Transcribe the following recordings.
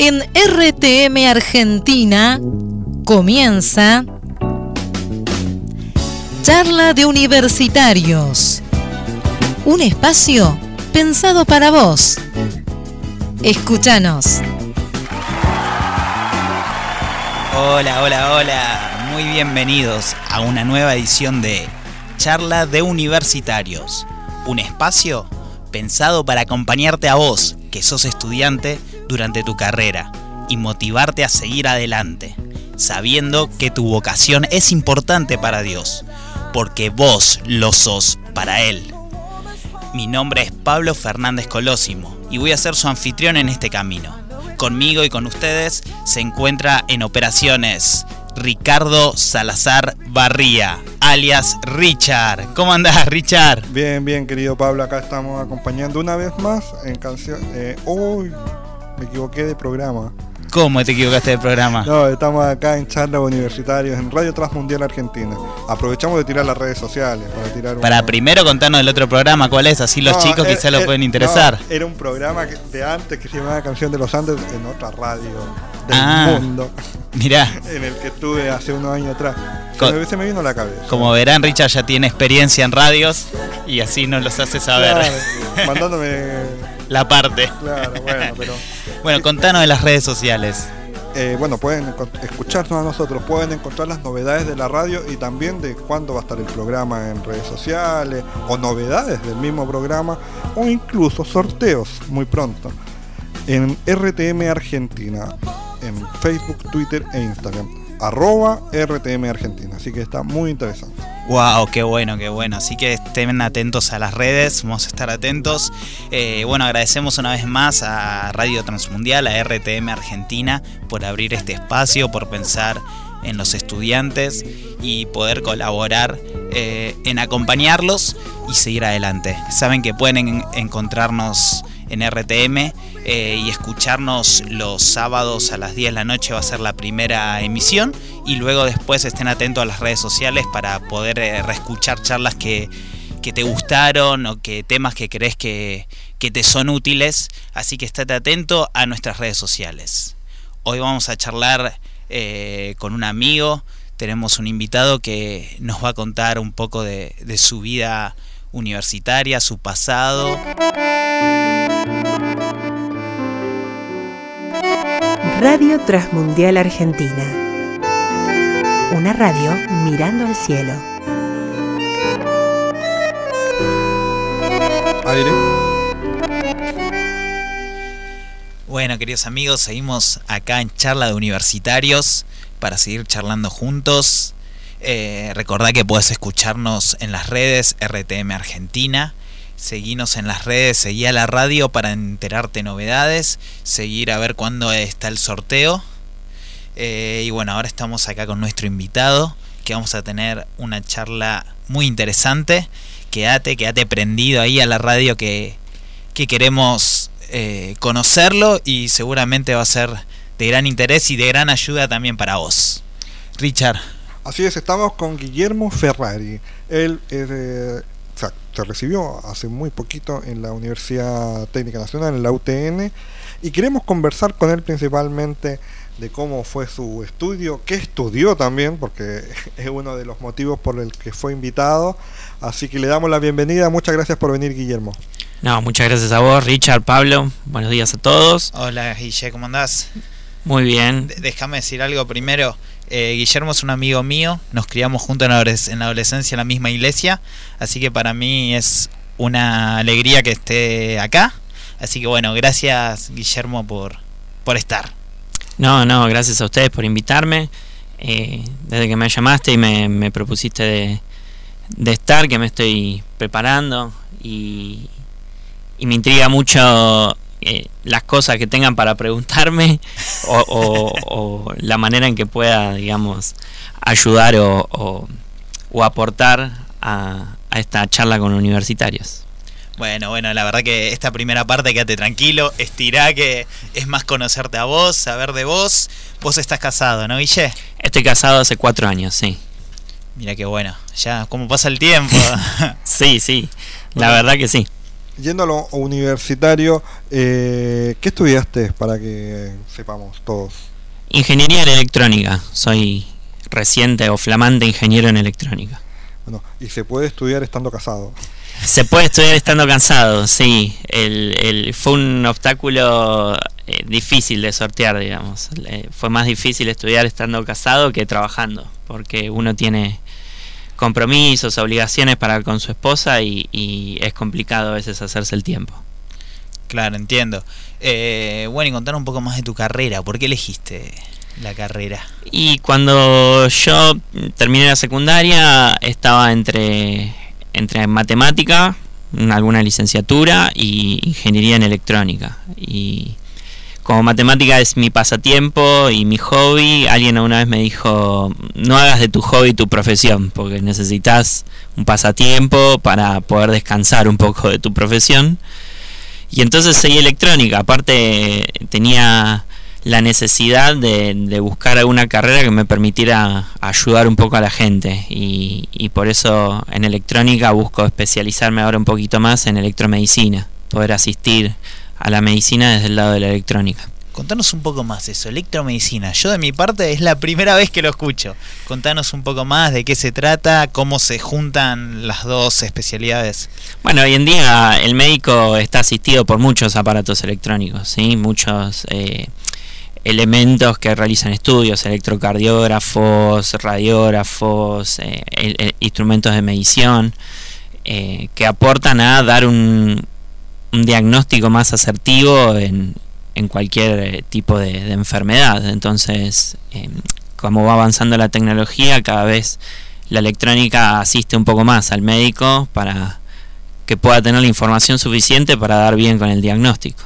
En RTM Argentina comienza Charla de Universitarios. Un espacio pensado para vos. Escúchanos. Hola, hola, hola. Muy bienvenidos a una nueva edición de Charla de Universitarios. Un espacio pensado para acompañarte a vos, que sos estudiante, durante tu carrera y motivarte a seguir adelante, sabiendo que tu vocación es importante para Dios, porque vos lo sos para Él. Mi nombre es Pablo Fernández Colosimo y voy a ser su anfitrión en este camino. Conmigo y con ustedes se encuentra en operaciones Ricardo Salazar Barría, alias Richard. ¿Cómo andás, Richard? Bien, bien, querido Pablo. Acá estamos acompañando una vez más en canción. Eh, me equivoqué de programa. ¿Cómo te equivocaste de programa? No, estamos acá en charlas universitarios en Radio Transmundial Argentina. Aprovechamos de tirar las redes sociales para tirar Para primero contarnos del otro programa, ¿cuál es? Así los No, chicos era- quizás lo era- pueden interesar. no, era un programa de antes que se llamaba Canción de los Andes en otra radio del Ah. mundo, Mirá, en el que estuve hace unos años atrás. Con- me, se me vino a la cabeza. como verán, Richard ya tiene experiencia en radios y así nos los hace saber Claro, mandándome. la parte. Claro, bueno, pero. Bueno, contanos de las redes sociales. Eh, bueno, pueden escucharnos a nosotros, pueden encontrar las novedades de la radio y también de cuándo va a estar el programa en redes sociales o novedades del mismo programa o incluso sorteos muy pronto en RTM Argentina, en Facebook, Twitter e Instagram. Arroba RTM Argentina, así que está muy interesante. Wow, qué bueno, qué bueno. Así que estén atentos a las redes, vamos a estar atentos. Eh, bueno, agradecemos una vez más a Radio Transmundial, a RTM Argentina, por abrir este espacio, por pensar en los estudiantes y poder colaborar eh, en acompañarlos y seguir adelante. Saben que pueden en- encontrarnos en RTM eh, y escucharnos los sábados a las 10 de la noche va a ser la primera emisión y luego después estén atentos a las redes sociales para poder eh, reescuchar charlas que, que te gustaron o que temas que crees que, que te son útiles. Así que estate atento a nuestras redes sociales. Hoy vamos a charlar eh, con un amigo. Tenemos un invitado que nos va a contar un poco de, de su vida universitaria, su pasado. Radio Transmundial Argentina. Una radio mirando al cielo. Aire. Bueno, queridos amigos, seguimos acá en charla de universitarios para seguir charlando juntos. Eh, recordá que puedes escucharnos en las redes RTM Argentina. Seguinos en las redes, seguí a la radio para enterarte novedades, seguir a ver cuándo está el sorteo. Eh, y bueno, ahora estamos acá con nuestro invitado, que vamos a tener una charla muy interesante. Quédate, quédate prendido ahí a la radio que, que queremos eh, conocerlo y seguramente va a ser de gran interés y de gran ayuda también para vos. Richard, Así es, estamos con Guillermo Ferrari. Él es de- o sea, se recibió hace muy poquito en la Universidad Técnica Nacional, en la UTN, y queremos conversar con él principalmente de cómo fue su estudio, qué estudió también, porque es uno de los motivos por el que fue invitado. Así que le damos la bienvenida. Muchas gracias por venir, Guillermo. No, muchas gracias a vos, Richard, Pablo. Buenos días a todos. hola Guille, ¿cómo andás? Muy bien. Déjame decir algo primero. Eh, Guillermo es un amigo mío, nos criamos juntos en la, adolesc- en la adolescencia en la misma iglesia, así que para mí es una alegría que esté acá. Así que bueno, gracias Guillermo por, por estar. No, no, gracias a ustedes por invitarme. Eh, desde que me llamaste y me, me propusiste de, de estar, que me estoy preparando y, y me intriga mucho eh, las cosas que tengan para preguntarme o, o- o la manera en que pueda, digamos, ayudar o, o- aportar a, a esta charla con universitarios. Bueno, bueno, la verdad que esta primera parte quédate tranquilo, estirá que es más conocerte a vos, saber de vos. Vos estás casado, ¿no, Guille? Estoy casado hace cuatro años, sí. Mira qué bueno, ya cómo pasa el tiempo. Sí, sí, la Bueno. verdad que sí. Yendo a lo universitario, eh, ¿qué estudiaste para que sepamos todos? Ingeniería en electrónica. Soy reciente o flamante ingeniero en electrónica. Bueno, ¿y se puede estudiar estando casado? Se puede estudiar estando cansado, sí. El, el, fue un obstáculo eh, difícil de sortear, digamos. fue más difícil estudiar estando casado que trabajando, porque uno tiene compromisos, obligaciones para con su esposa y, es complicado a veces hacerse el tiempo. Claro, entiendo. Eh, bueno, y contar un poco más de tu carrera. ¿Por qué elegiste la carrera? Y cuando yo terminé la secundaria estaba entre, entre matemática, alguna licenciatura y ingeniería en electrónica. Y como matemática es mi pasatiempo y mi hobby, alguien una vez me dijo, no hagas de tu hobby tu profesión, porque necesitas un pasatiempo para poder descansar un poco de tu profesión. Y entonces seguí electrónica, aparte tenía la necesidad de, buscar alguna carrera que me permitiera ayudar un poco a la gente. Y, y por eso en electrónica busco especializarme ahora un poquito más en electromedicina, poder asistir a la medicina desde el lado de la electrónica. Contanos un poco más de eso, electromedicina. Yo de mi parte es la primera vez que lo escucho. Contanos un poco más de qué se trata, cómo se juntan las dos especialidades. Bueno, hoy en día el médico está asistido por muchos aparatos electrónicos, ¿sí? muchos eh, elementos que realizan estudios, electrocardiógrafos, radiógrafos, eh, instrumentos de medición, eh, que aportan a dar un, un diagnóstico más asertivo en, en cualquier eh, tipo de, enfermedad. Entonces, em, como va avanzando la tecnología, cada vez la electrónica asiste un poco más al médico para que pueda tener la información suficiente para dar bien con el diagnóstico.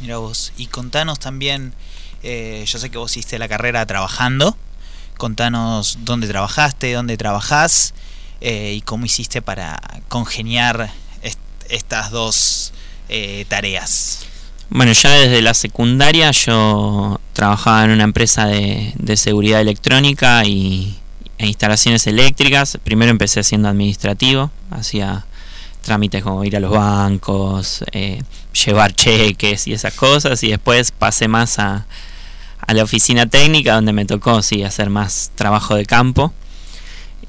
Mira vos, y contanos también, eh, yo sé que vos hiciste la carrera trabajando, contanos dónde trabajaste, dónde trabajás eh, y cómo hiciste para congeniar estas dos eh, tareas? Bueno, ya desde la secundaria yo trabajaba en una empresa de, seguridad electrónica y, e instalaciones eléctricas. Primero empecé haciendo administrativo, hacía trámites como ir a los bancos, eh, llevar cheques y esas cosas, y después pasé más a, a la oficina técnica donde me tocó sí, hacer más trabajo de campo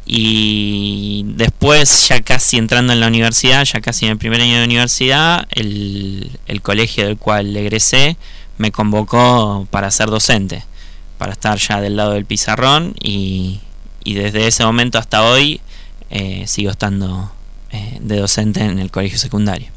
y después ya casi entrando en la universidad, ya casi en el primer año de universidad, el, colegio del cual egresé me convocó para ser docente, para estar ya del lado del pizarrón y, desde ese momento hasta hoy eh, sigo estando eh, de docente en el colegio secundario.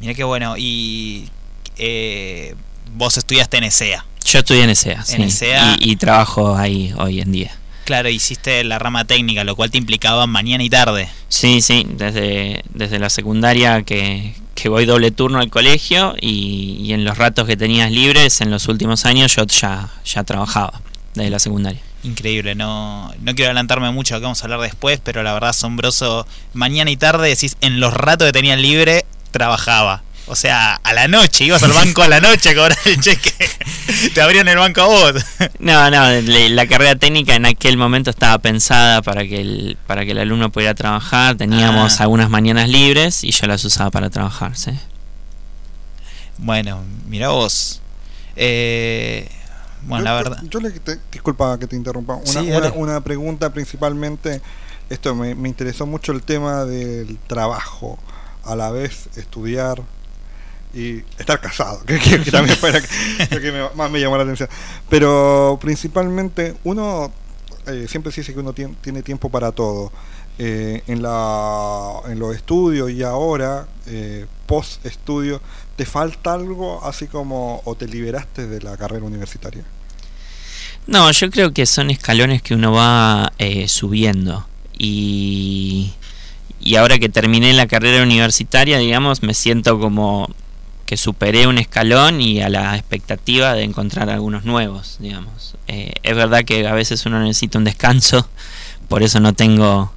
Mira qué bueno, y eh, vos estudiaste en ESEA. Yo estudié en ESEA, e y trabajo ahí hoy en día. Claro, hiciste la rama técnica, lo cual te implicaba mañana y tarde. Sí, sí, desde, desde la secundaria que, voy doble turno al colegio y, en los ratos que tenías libres en los últimos años yo ya, ya trabajaba desde la secundaria. Increíble, no, no quiero adelantarme mucho, que vamos a hablar después, pero la verdad asombroso. Mañana y tarde decís, en los ratos que tenías libre, trabajaba. O sea, a la noche, ibas al banco a la noche a cobrar el cheque. Te abrían el banco a vos. No, no, la carrera técnica en aquel momento estaba pensada para que el, para que el alumno pudiera trabajar. Teníamos ah. algunas mañanas libres y yo las usaba para trabajar, sí. Bueno, mira vos. Eh, bueno, la verdad. Yo, le disculpa que te interrumpa. Una, una, pregunta principalmente. Esto me, me interesó mucho el tema del trabajo. A la vez estudiar, y estar casado, que, también fue lo que, más me llamó la atención. Pero principalmente uno eh, siempre se dice que uno tiene, tiempo para todo. Eh, en, la, en los estudios y ahora, eh, post estudio, ¿te falta algo así como o te liberaste de la carrera universitaria? No, yo creo que son escalones que uno va subiendo y, y ahora que terminé la carrera universitaria, digamos, me siento como que superé un escalón y a la expectativa de encontrar algunos nuevos, digamos. Eh, es verdad que a veces uno necesita un descanso, por eso no tengo,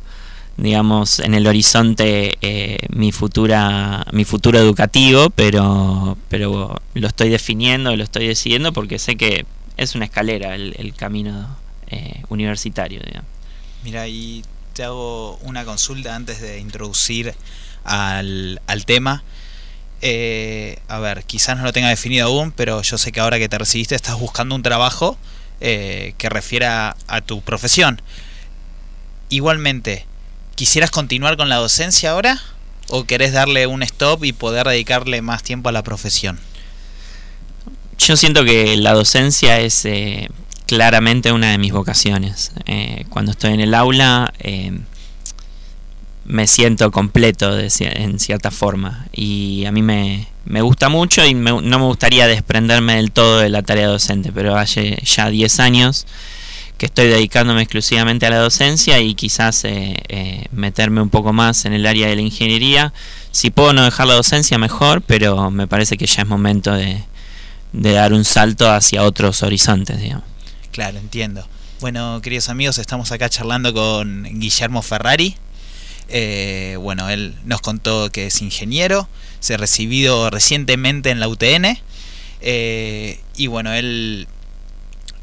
digamos, en el horizonte eh, mi futura, mi futuro educativo, pero, pero lo estoy definiendo, lo estoy decidiendo porque sé que es una escalera el, camino eh, universitario, digamos. Mira, y te hago una consulta antes de introducir al, al tema. Eh, a ver, quizás no lo tenga definido aún, pero yo sé que ahora que te recibiste estás buscando un trabajo eh, que refiera a tu profesión. Igualmente, ¿quisieras continuar con la docencia ahora? ¿O querés darle un stop y poder dedicarle más tiempo a la profesión? Yo siento que la docencia es eh, claramente una de mis vocaciones. Eh, cuando estoy en el aula me siento completo de, en cierta forma y a mí me, me gusta mucho y no me gustaría desprenderme del todo de la tarea docente, pero hace ya 10 años que estoy dedicándome exclusivamente a la docencia y quizás eh, eh, meterme un poco más en el área de la ingeniería. Si puedo no dejar la docencia, mejor, pero me parece que ya es momento de, dar un salto hacia otros horizontes, digamos. Claro, entiendo. Bueno, queridos amigos, estamos acá charlando con Guillermo Ferrari. Eh, bueno, él nos contó que es ingeniero, se ha recibido recientemente en la UTN. y bueno, él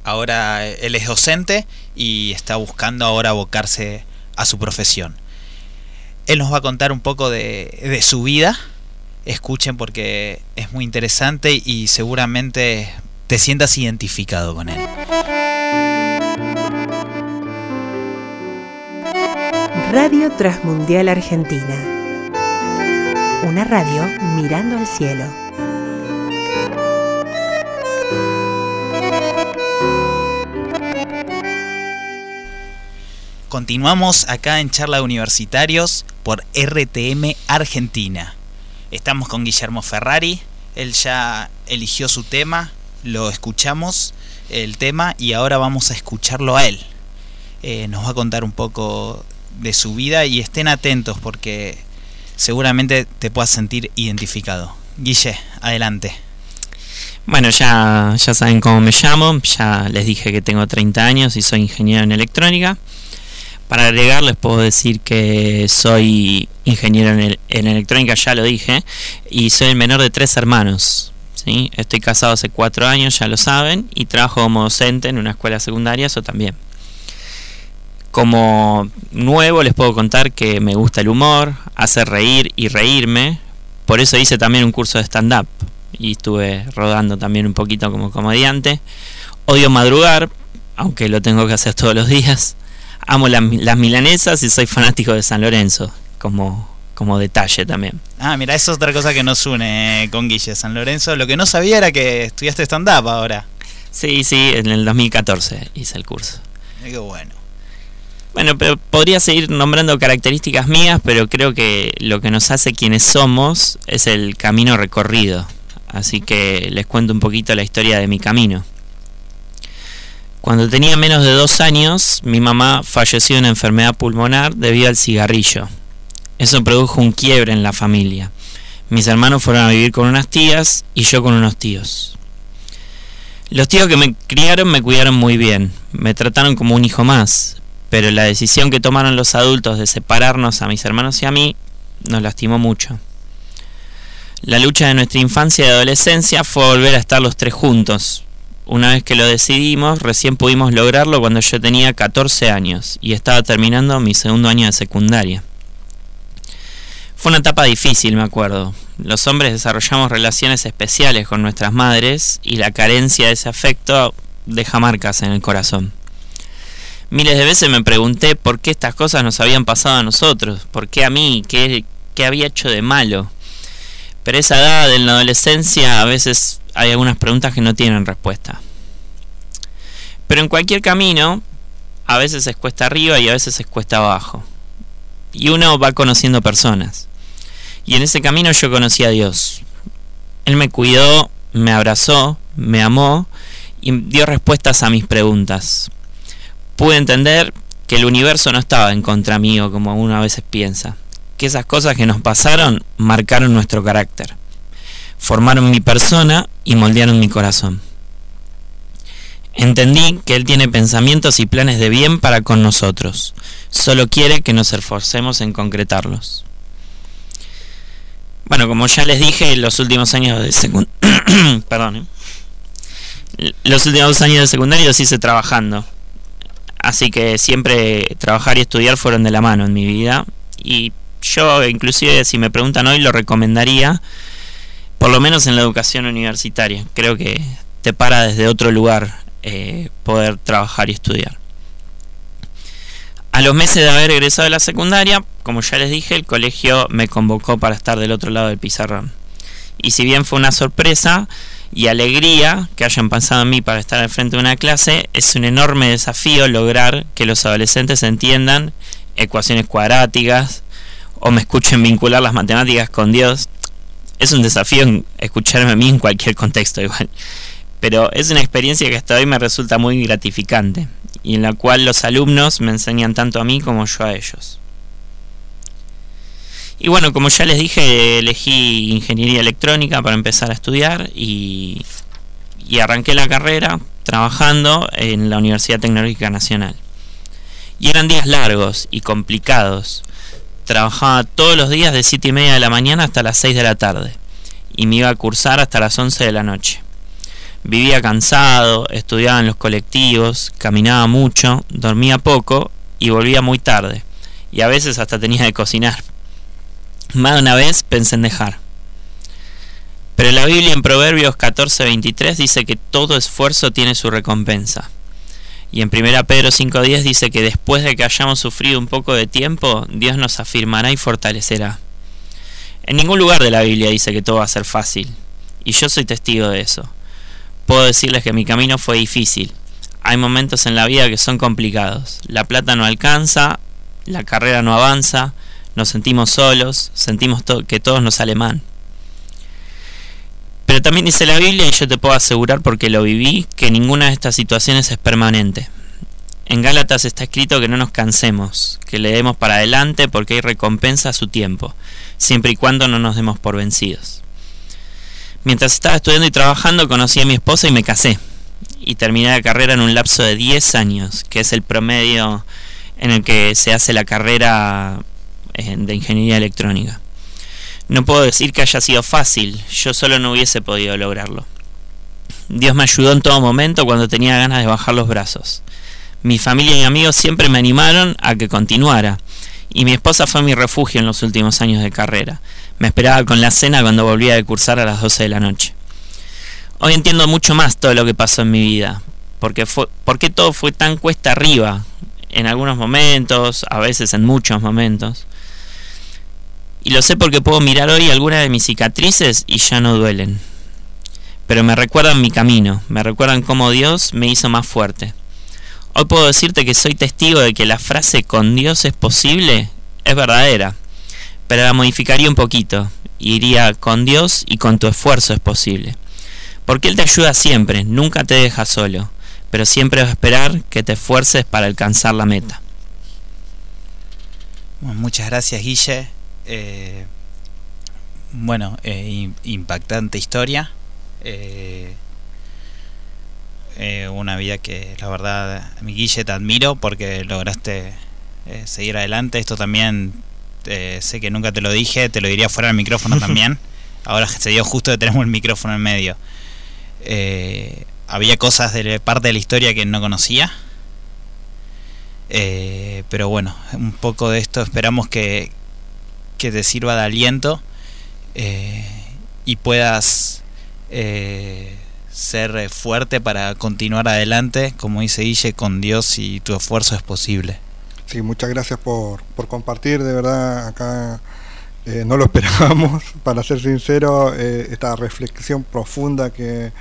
ahora él es docente y está buscando ahora abocarse a su profesión. Él nos va a contar un poco de, su vida. Escuchen porque es muy interesante y seguramente te sientas identificado con él. Radio Transmundial Argentina. Una radio mirando al cielo. Continuamos acá en Charla de Universitarios por RTM Argentina. Estamos con Guillermo Ferrari, él ya eligió su tema, lo escuchamos el tema y ahora vamos a escucharlo a él. Eh, nos va a contar un poco de su vida y estén atentos porque seguramente te puedas sentir identificado. Guille, adelante. Bueno, ya, ya saben cómo me llamo, ya les dije que tengo 30 años y soy ingeniero en electrónica. Para agregar les puedo decir que soy ingeniero en, electrónica, ya lo dije, y soy el menor de tres hermanos. ¿sí? Estoy casado hace cuatro años, ya lo saben, y trabajo como docente en una escuela secundaria, eso también. Como nuevo les puedo contar que me gusta el humor, hacer reír y reírme, por eso hice también un curso de stand-up y estuve rodando también un poquito como comediante. Odio madrugar, aunque lo tengo que hacer todos los días amo las milanesas y soy fanático de San Lorenzo, como, como detalle también. Ah, mira, eso es otra cosa que nos une eh, con Guille, San Lorenzo. Lo que no sabía era que estudiaste stand-up ahora. Sí, sí, en el 2014 hice el curso. Qué bueno. Bueno, pero podría seguir nombrando características mías, pero creo que lo que nos hace quienes somos es el camino recorrido. Así que les cuento un poquito la historia de mi camino. Cuando tenía menos de dos años, mi mamá falleció de una enfermedad pulmonar debido al cigarrillo. Eso produjo un quiebre en la familia. Mis hermanos fueron a vivir con unas tías y yo con unos tíos. Los tíos que me criaron me cuidaron muy bien, me trataron como un hijo más, pero la decisión que tomaron los adultos de separarnos a mis hermanos y a mí nos lastimó mucho. La lucha de nuestra infancia y adolescencia fue volver a estar los tres juntos, una vez que lo decidimos, recién pudimos lograrlo cuando yo tenía 14 años y estaba terminando mi segundo año de secundaria. Fue una etapa difícil, me acuerdo. Los hombres desarrollamos relaciones especiales con nuestras madres y la carencia de ese afecto deja marcas en el corazón. Miles de veces me pregunté por qué estas cosas nos habían pasado a nosotros, por qué a mí, qué, había hecho de malo. Pero esa edad en la adolescencia a veces hay algunas preguntas que no tienen respuesta. Pero en cualquier camino, a veces es cuesta arriba y a veces es cuesta abajo. Y uno va conociendo personas. Y en ese camino yo conocí a Dios. Él me cuidó, me abrazó, me amó y dio respuestas a mis preguntas. Pude entender que el universo no estaba en contra mío como uno a veces piensa. Que esas cosas que nos pasaron marcaron nuestro carácter formaron mi persona y moldearon mi corazón. Entendí que Él tiene pensamientos y planes de bien para con nosotros. Solo quiere que nos esforcemos en concretarlos. Bueno, como ya les dije, los últimos años de secundaria... Perdón. ¿eh? Los últimos años de secundaria los hice trabajando. Así que siempre trabajar y estudiar fueron de la mano en mi vida. Y yo, inclusive, si me preguntan hoy, lo recomendaría por lo menos en la educación universitaria. Creo que te para desde otro lugar eh, poder trabajar y estudiar. A los meses de haber egresado de la secundaria, como ya les dije, el colegio me convocó para estar del otro lado del pizarrón. Y si bien fue una sorpresa y alegría que hayan pensado en mí para estar al frente de una clase, es un enorme desafío lograr que los adolescentes entiendan ecuaciones cuadráticas o me escuchen vincular las matemáticas con Dios. Es un desafío escucharme a mí en cualquier contexto igual. Pero es una experiencia que hasta hoy me resulta muy gratificante y en la cual los alumnos me enseñan tanto a mí como yo a ellos. Y bueno, como ya les dije, elegí ingeniería electrónica para empezar a estudiar y, arranqué la carrera trabajando en la Universidad Tecnológica Nacional. Y eran días largos y complicados. Trabajaba todos los días de 7 y media de la mañana hasta las 6 de la tarde. Y me iba a cursar hasta las 11 de la noche. Vivía cansado, estudiaba en los colectivos, caminaba mucho, dormía poco y volvía muy tarde. Y a veces hasta tenía que cocinar. Más de una vez pensé en dejar. Pero la Biblia en Proverbios 14:23 dice que todo esfuerzo tiene su recompensa. Y en 1 Pedro 5:10 dice que después de que hayamos sufrido un poco de tiempo, Dios nos afirmará y fortalecerá. En ningún lugar de la Biblia dice que todo va a ser fácil. Y yo soy testigo de eso puedo decirles que mi camino fue difícil. Hay momentos en la vida que son complicados. La plata no alcanza, la carrera no avanza, nos sentimos solos, sentimos que todo nos sale mal. Pero también dice la Biblia, y yo te puedo asegurar porque lo viví, que ninguna de estas situaciones es permanente. En Gálatas está escrito que no nos cansemos, que le demos para adelante porque hay recompensa a su tiempo, siempre y cuando no nos demos por vencidos. Mientras estaba estudiando y trabajando conocí a mi esposa y me casé. Y terminé la carrera en un lapso de 10 años, que es el promedio en el que se hace la carrera de ingeniería electrónica. No puedo decir que haya sido fácil, yo solo no hubiese podido lograrlo. Dios me ayudó en todo momento cuando tenía ganas de bajar los brazos. Mi familia y amigos siempre me animaron a que continuara, y mi esposa fue mi refugio en los últimos años de carrera. Me esperaba con la cena cuando volvía de cursar a las 12 de la noche. Hoy entiendo mucho más todo lo que pasó en mi vida, porque fue, porque todo fue tan cuesta arriba, en algunos momentos, a veces en muchos momentos. Y lo sé porque puedo mirar hoy algunas de mis cicatrices y ya no duelen. Pero me recuerdan mi camino, me recuerdan cómo Dios me hizo más fuerte. Hoy puedo decirte que soy testigo de que la frase con Dios es posible es verdadera pero la modificaría un poquito. Iría con Dios y con tu esfuerzo es posible. Porque Él te ayuda siempre, nunca te deja solo, pero siempre va a esperar que te esfuerces para alcanzar la meta. muchas gracias Guille. Eh, bueno, eh, impactante historia. Eh, una vida que la verdad, mi Guille te admiro porque lograste seguir adelante. Esto también sé que nunca te lo dije, te lo diría fuera del micrófono también. Ahora se dio justo que tenemos el micrófono en medio. Había cosas de parte de la historia que no conocía. Eh, pero bueno, un poco de esto esperamos que, que te sirva de aliento y puedas ser fuerte para continuar adelante, como dice Guille, con Dios y tu esfuerzo es posible. Sí, muchas gracias por, por compartir, de verdad, acá eh, no lo esperábamos, para ser sincero, eh, esta reflexión profunda que,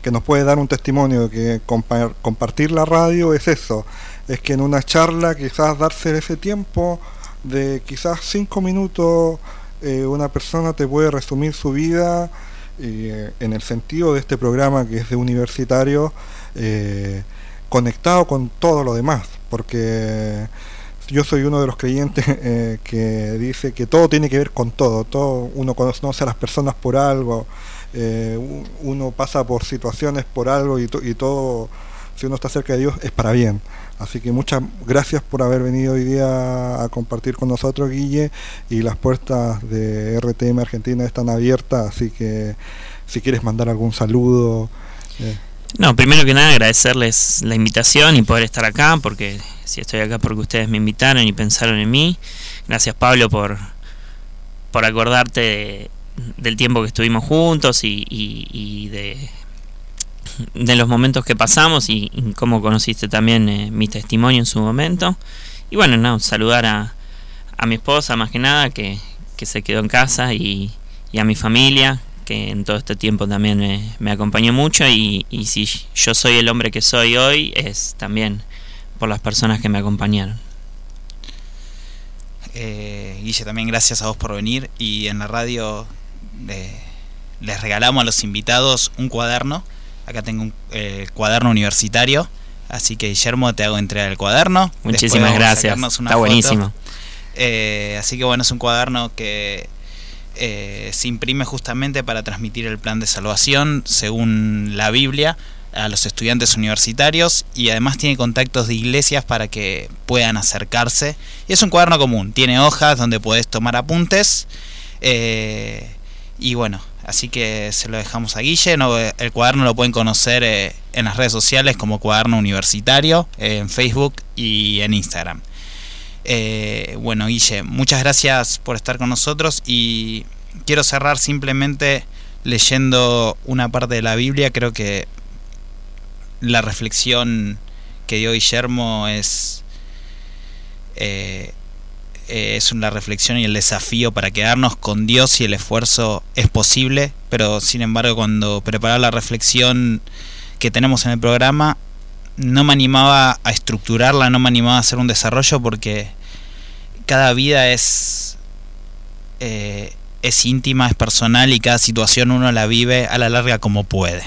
que, nos puede dar un testimonio, que compartir la radio es eso, es que en una charla quizás darse ese tiempo de quizás cinco minutos, eh, una persona te puede resumir su vida en el sentido de este programa que es de universitario, conectado con todo lo demás, porque yo soy uno de los creyentes eh, que dice que todo tiene que ver con todo, todo uno conoce a las personas por algo, eh, uno pasa por situaciones por algo y, y, todo, si uno está cerca de Dios, es para bien. Así que muchas gracias por haber venido hoy día a compartir con nosotros, Guille, y las puertas de RTM Argentina están abiertas, así que si quieres mandar algún saludo. Eh. No, primero que nada agradecerles la invitación y poder estar acá, porque si estoy acá porque ustedes me invitaron y pensaron en mí. Gracias Pablo por, por acordarte del tiempo que estuvimos juntos y, de, de los momentos que pasamos y, cómo conociste también eh, mi testimonio en su momento. Y bueno, no, saludar a, a mi esposa más que nada, que, que se quedó en casa, y, y, a mi familia, que en todo este tiempo también me, acompañó mucho. Y, y si yo soy el hombre que soy hoy, es también por las personas que me acompañaron. Eh, Guille, también gracias a vos por venir. Y en la radio les regalamos a los invitados un cuaderno. Acá tengo un eh, cuaderno universitario. Así que Guillermo, te hago entregar el cuaderno. Muchísimas gracias. Está buenísimo. Eh, así que bueno, es un cuaderno que eh, se imprime justamente para transmitir el plan de salvación según la Biblia a los estudiantes universitarios y además tiene contactos de iglesias para que puedan acercarse. Y es un cuaderno común, tiene hojas donde puedes tomar apuntes. Eh, y bueno, así que se lo dejamos a Guille. el cuaderno lo pueden conocer eh, en las redes sociales como cuaderno universitario, en Facebook y en Instagram. Eh, bueno, Guille, muchas gracias por estar con nosotros y quiero cerrar simplemente leyendo una parte de la Biblia. Creo que la reflexión que dio Guillermo es, eh, es una reflexión y el desafío para quedarnos con Dios y el esfuerzo es posible, pero sin embargo cuando preparaba la reflexión que tenemos en el programa, no me animaba a estructurarla, no me animaba a hacer un desarrollo porque cada vida es, eh, es íntima, es personal y cada situación uno la vive a la larga como puede.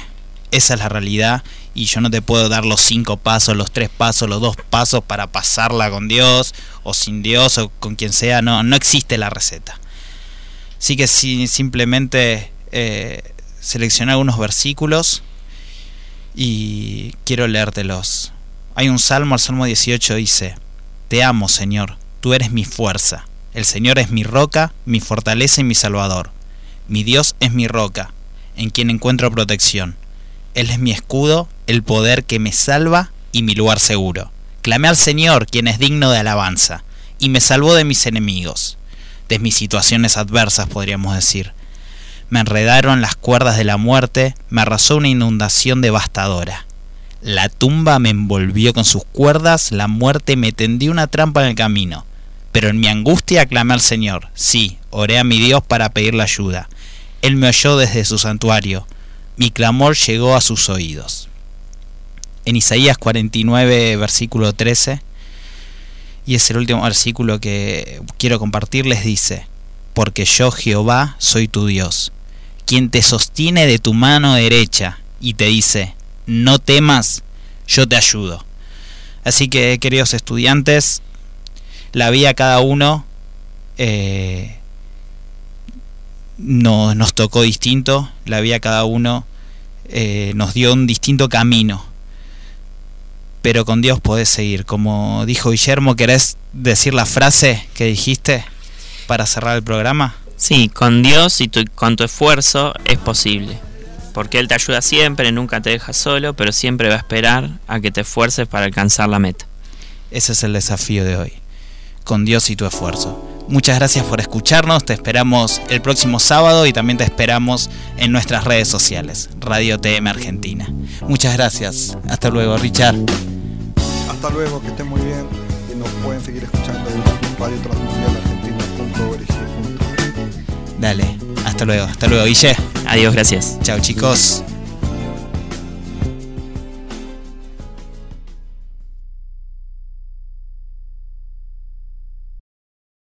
Esa es la realidad y yo no te puedo dar los cinco pasos, los tres pasos, los dos pasos para pasarla con Dios o sin Dios o con quien sea, no, no existe la receta. Así que si, simplemente eh, seleccioné algunos versículos y quiero leértelos. Hay un salmo, el Salmo 18 dice, Te amo Señor, tú eres mi fuerza, el Señor es mi roca, mi fortaleza y mi salvador. Mi Dios es mi roca, en quien encuentro protección. Él es mi escudo, el poder que me salva y mi lugar seguro. Clamé al Señor, quien es digno de alabanza, y me salvó de mis enemigos, de mis situaciones adversas, podríamos decir. Me enredaron las cuerdas de la muerte, me arrasó una inundación devastadora. La tumba me envolvió con sus cuerdas, la muerte me tendió una trampa en el camino. Pero en mi angustia clamé al Señor. Sí, oré a mi Dios para pedirle ayuda. Él me oyó desde su santuario mi clamor llegó a sus oídos. En Isaías 49, versículo 13, y es el último versículo que quiero compartirles, dice, porque yo Jehová soy tu Dios, quien te sostiene de tu mano derecha y te dice, no temas, yo te ayudo. Así que, queridos estudiantes, la vida cada uno eh, no, nos tocó distinto, la vida cada uno eh, nos dio un distinto camino. Pero con Dios podés seguir. Como dijo Guillermo, ¿querés decir la frase que dijiste para cerrar el programa? Sí, con Dios y con tu esfuerzo es posible. Porque Él te ayuda siempre, nunca te deja solo, pero siempre va a esperar a que te esfuerces para alcanzar la meta. Ese es el desafío de hoy. Con Dios y tu esfuerzo. Muchas gracias por escucharnos, te esperamos el próximo sábado y también te esperamos en nuestras redes sociales, Radio TM Argentina. Muchas gracias, hasta luego Richard. Hasta luego, que estén muy bien y nos pueden seguir escuchando en radiotransmundialargentina.org. Dale, hasta luego, hasta luego Guille. Adiós, gracias. Chao chicos.